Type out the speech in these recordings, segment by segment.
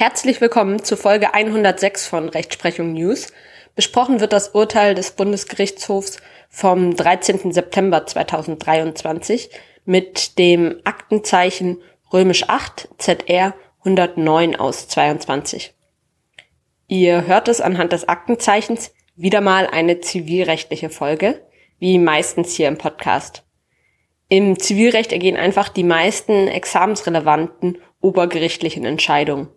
Herzlich willkommen zu Folge 106 von Rechtsprechung News. Besprochen wird das Urteil des Bundesgerichtshofs vom 13. September 2023 mit dem Aktenzeichen römisch 8 ZR 109 aus 22. Ihr hört es anhand des Aktenzeichens wieder mal eine zivilrechtliche Folge, wie meistens hier im Podcast. Im Zivilrecht ergehen einfach die meisten examensrelevanten obergerichtlichen Entscheidungen.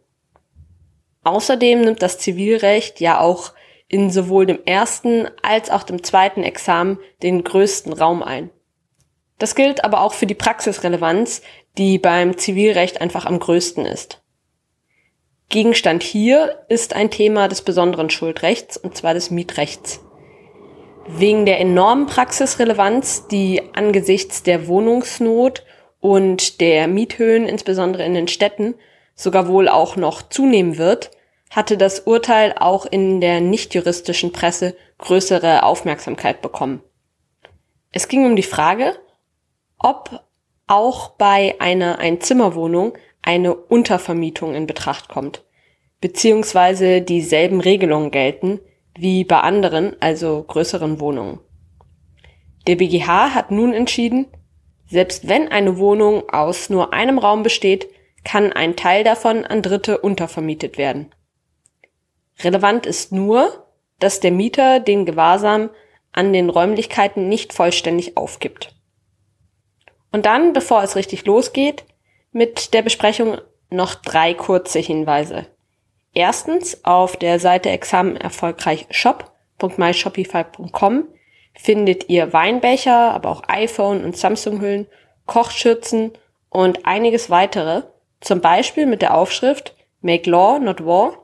Außerdem nimmt das Zivilrecht ja auch in sowohl dem ersten als auch dem zweiten Examen den größten Raum ein. Das gilt aber auch für die Praxisrelevanz, die beim Zivilrecht einfach am größten ist. Gegenstand hier ist ein Thema des besonderen Schuldrechts, und zwar des Mietrechts. Wegen der enormen Praxisrelevanz, die angesichts der Wohnungsnot und der Miethöhen, insbesondere in den Städten, sogar wohl auch noch zunehmen wird, hatte das Urteil auch in der nichtjuristischen Presse größere Aufmerksamkeit bekommen. Es ging um die Frage, ob auch bei einer Einzimmerwohnung eine Untervermietung in Betracht kommt, beziehungsweise dieselben Regelungen gelten wie bei anderen, also größeren Wohnungen. Der BGH hat nun entschieden, selbst wenn eine Wohnung aus nur einem Raum besteht, kann ein Teil davon an Dritte untervermietet werden. Relevant ist nur, dass der Mieter den Gewahrsam an den Räumlichkeiten nicht vollständig aufgibt. Und dann, bevor es richtig losgeht, mit der Besprechung noch drei kurze Hinweise. Erstens, auf der Seite Examen erfolgreich shop.myshopify.com findet ihr Weinbecher, aber auch iPhone und Samsung-Hüllen, Kochschürzen und einiges weitere, zum Beispiel mit der Aufschrift Make Law, not War.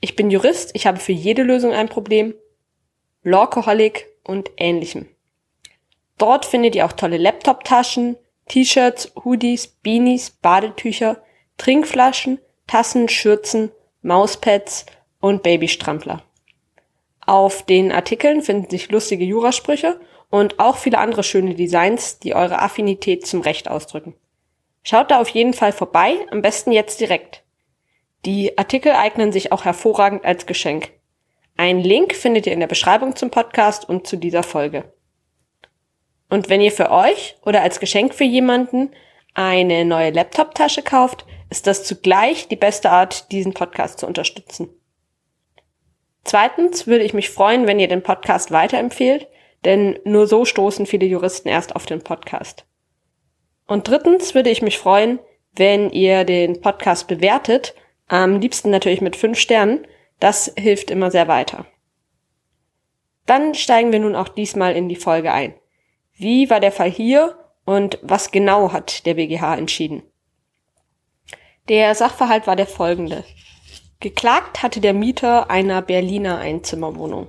Ich bin Jurist, ich habe für jede Lösung ein Problem. Lawcoholic und ähnlichem. Dort findet ihr auch tolle Laptop-Taschen, T-Shirts, Hoodies, Beanies, Badetücher, Trinkflaschen, Tassen, Schürzen, Mauspads und Babystrampler. Auf den Artikeln finden sich lustige Jurasprüche und auch viele andere schöne Designs, die eure Affinität zum Recht ausdrücken. Schaut da auf jeden Fall vorbei, am besten jetzt direkt. Die Artikel eignen sich auch hervorragend als Geschenk. Einen Link findet ihr in der Beschreibung zum Podcast und zu dieser Folge. Und wenn ihr für euch oder als Geschenk für jemanden eine neue Laptop-Tasche kauft, ist das zugleich die beste Art, diesen Podcast zu unterstützen. Zweitens würde ich mich freuen, wenn ihr den Podcast weiterempfehlt, denn nur so stoßen viele Juristen erst auf den Podcast. Und drittens würde ich mich freuen, wenn ihr den Podcast bewertet, am liebsten natürlich mit fünf Sternen. Das hilft immer sehr weiter. Dann steigen wir nun auch diesmal in die Folge ein. Wie war der Fall hier und was genau hat der BGH entschieden? Der Sachverhalt war der folgende. Geklagt hatte der Mieter einer Berliner Einzimmerwohnung.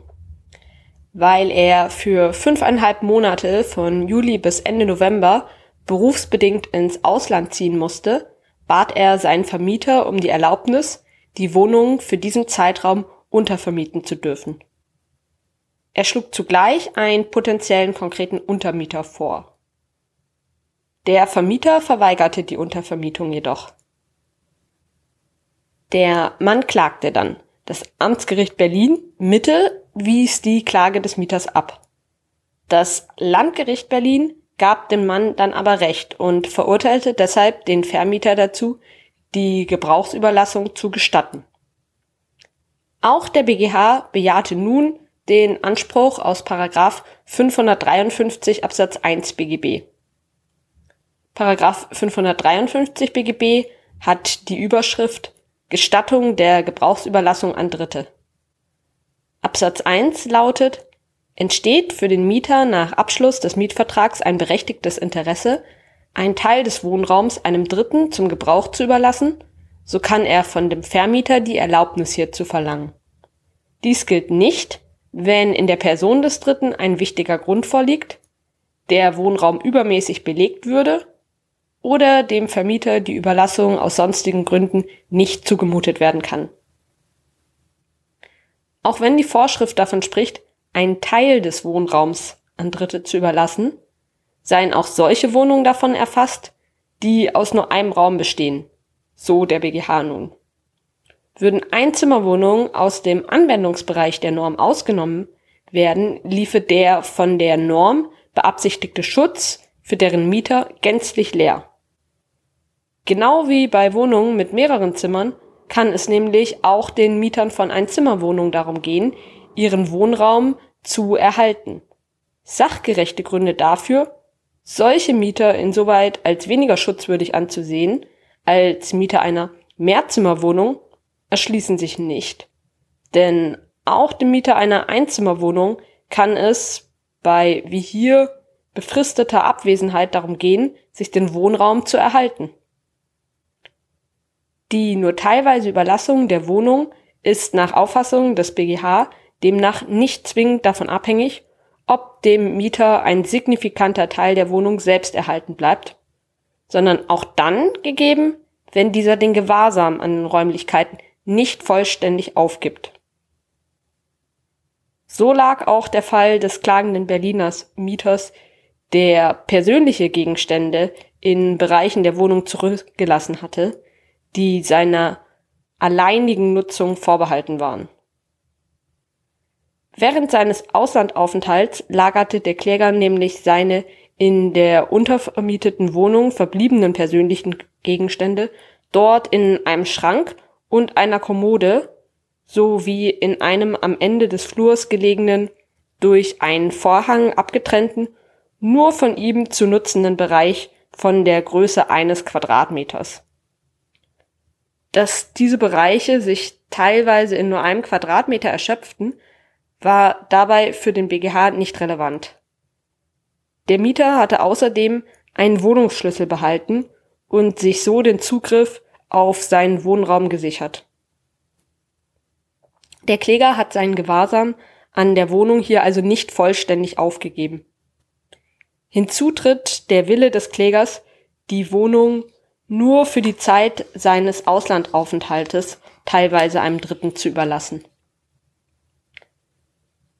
Weil er für fünfeinhalb Monate von Juli bis Ende November berufsbedingt ins Ausland ziehen musste, bat er seinen Vermieter um die Erlaubnis, die Wohnung für diesen Zeitraum untervermieten zu dürfen. Er schlug zugleich einen potenziellen konkreten Untermieter vor. Der Vermieter verweigerte die Untervermietung jedoch. Der Mann klagte dann. Das Amtsgericht Berlin Mitte wies die Klage des Mieters ab. Das Landgericht Berlin gab dem Mann dann aber Recht und verurteilte deshalb den Vermieter dazu, die Gebrauchsüberlassung zu gestatten. Auch der BGH bejahte nun den Anspruch aus Paragraph 553 Absatz 1 BGB. Paragraph 553 BGB hat die Überschrift Gestattung der Gebrauchsüberlassung an Dritte. Absatz 1 lautet entsteht für den Mieter nach Abschluss des Mietvertrags ein berechtigtes Interesse, einen Teil des Wohnraums einem Dritten zum Gebrauch zu überlassen, so kann er von dem Vermieter die Erlaubnis hierzu verlangen. Dies gilt nicht, wenn in der Person des Dritten ein wichtiger Grund vorliegt, der Wohnraum übermäßig belegt würde oder dem Vermieter die Überlassung aus sonstigen Gründen nicht zugemutet werden kann. Auch wenn die Vorschrift davon spricht, einen Teil des Wohnraums an Dritte zu überlassen, seien auch solche Wohnungen davon erfasst, die aus nur einem Raum bestehen, so der BGH nun. Würden Einzimmerwohnungen aus dem Anwendungsbereich der Norm ausgenommen werden, liefe der von der Norm beabsichtigte Schutz für deren Mieter gänzlich leer. Genau wie bei Wohnungen mit mehreren Zimmern kann es nämlich auch den Mietern von Einzimmerwohnungen darum gehen, ihren Wohnraum zu erhalten. Sachgerechte Gründe dafür, solche Mieter insoweit als weniger schutzwürdig anzusehen als Mieter einer Mehrzimmerwohnung erschließen sich nicht. Denn auch dem Mieter einer Einzimmerwohnung kann es bei, wie hier, befristeter Abwesenheit darum gehen, sich den Wohnraum zu erhalten. Die nur teilweise Überlassung der Wohnung ist nach Auffassung des BGH demnach nicht zwingend davon abhängig, ob dem Mieter ein signifikanter Teil der Wohnung selbst erhalten bleibt, sondern auch dann gegeben, wenn dieser den Gewahrsam an den Räumlichkeiten nicht vollständig aufgibt. So lag auch der Fall des klagenden Berliners Mieters, der persönliche Gegenstände in Bereichen der Wohnung zurückgelassen hatte, die seiner alleinigen Nutzung vorbehalten waren. Während seines Auslandaufenthalts lagerte der Kläger nämlich seine in der untervermieteten Wohnung verbliebenen persönlichen Gegenstände dort in einem Schrank und einer Kommode sowie in einem am Ende des Flurs gelegenen, durch einen Vorhang abgetrennten, nur von ihm zu nutzenden Bereich von der Größe eines Quadratmeters. Dass diese Bereiche sich teilweise in nur einem Quadratmeter erschöpften, war dabei für den BGH nicht relevant. Der Mieter hatte außerdem einen Wohnungsschlüssel behalten und sich so den Zugriff auf seinen Wohnraum gesichert. Der Kläger hat seinen Gewahrsam an der Wohnung hier also nicht vollständig aufgegeben. Hinzu tritt der Wille des Klägers, die Wohnung nur für die Zeit seines Auslandaufenthaltes teilweise einem Dritten zu überlassen.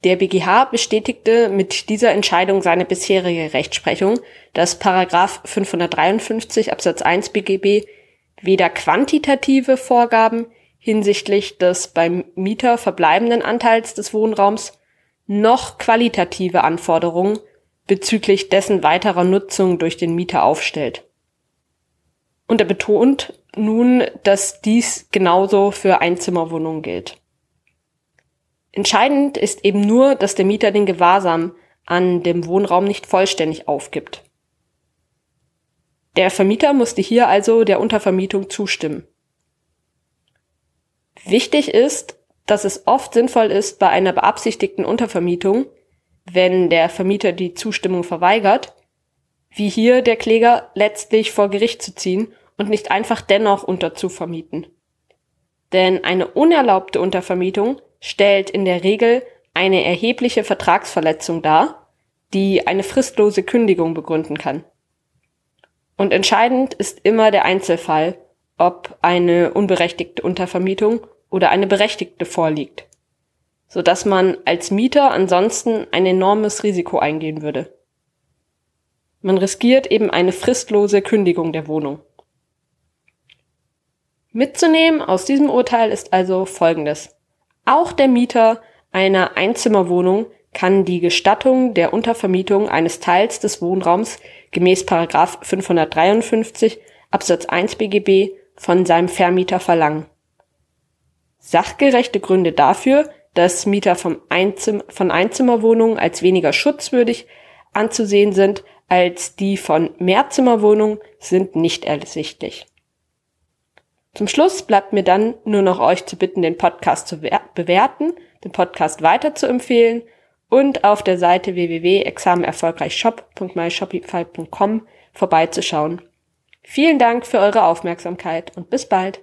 Der BGH bestätigte mit dieser Entscheidung seine bisherige Rechtsprechung, dass Paragraph 553 Absatz 1 BGB weder quantitative Vorgaben hinsichtlich des beim Mieter verbleibenden Anteils des Wohnraums noch qualitative Anforderungen bezüglich dessen weiterer Nutzung durch den Mieter aufstellt. Und er betont nun, dass dies genauso für Einzimmerwohnungen gilt. Entscheidend ist eben nur, dass der Mieter den Gewahrsam an dem Wohnraum nicht vollständig aufgibt. Der Vermieter musste hier also der Untervermietung zustimmen. Wichtig ist, dass es oft sinnvoll ist, bei einer beabsichtigten Untervermietung, wenn der Vermieter die Zustimmung verweigert, wie hier der Kläger letztlich vor Gericht zu ziehen und nicht einfach dennoch unterzuvermieten. Denn eine unerlaubte Untervermietung stellt in der Regel eine erhebliche Vertragsverletzung dar, die eine fristlose Kündigung begründen kann. Und entscheidend ist immer der Einzelfall, ob eine unberechtigte Untervermietung oder eine berechtigte vorliegt, so dass man als Mieter ansonsten ein enormes Risiko eingehen würde. Man riskiert eben eine fristlose Kündigung der Wohnung. Mitzunehmen aus diesem Urteil ist also Folgendes. Auch der Mieter einer Einzimmerwohnung kann die Gestattung der Untervermietung eines Teils des Wohnraums gemäß 553 Absatz 1 BGB von seinem Vermieter verlangen. Sachgerechte Gründe dafür, dass Mieter von Einzimmerwohnungen als weniger schutzwürdig anzusehen sind als die von Mehrzimmerwohnungen, sind nicht ersichtlich. Zum Schluss bleibt mir dann nur noch euch zu bitten, den Podcast zu bewerten, den Podcast weiter zu empfehlen und auf der Seite www.examenerfolgreichshop.myshopify.com vorbeizuschauen. Vielen Dank für eure Aufmerksamkeit und bis bald.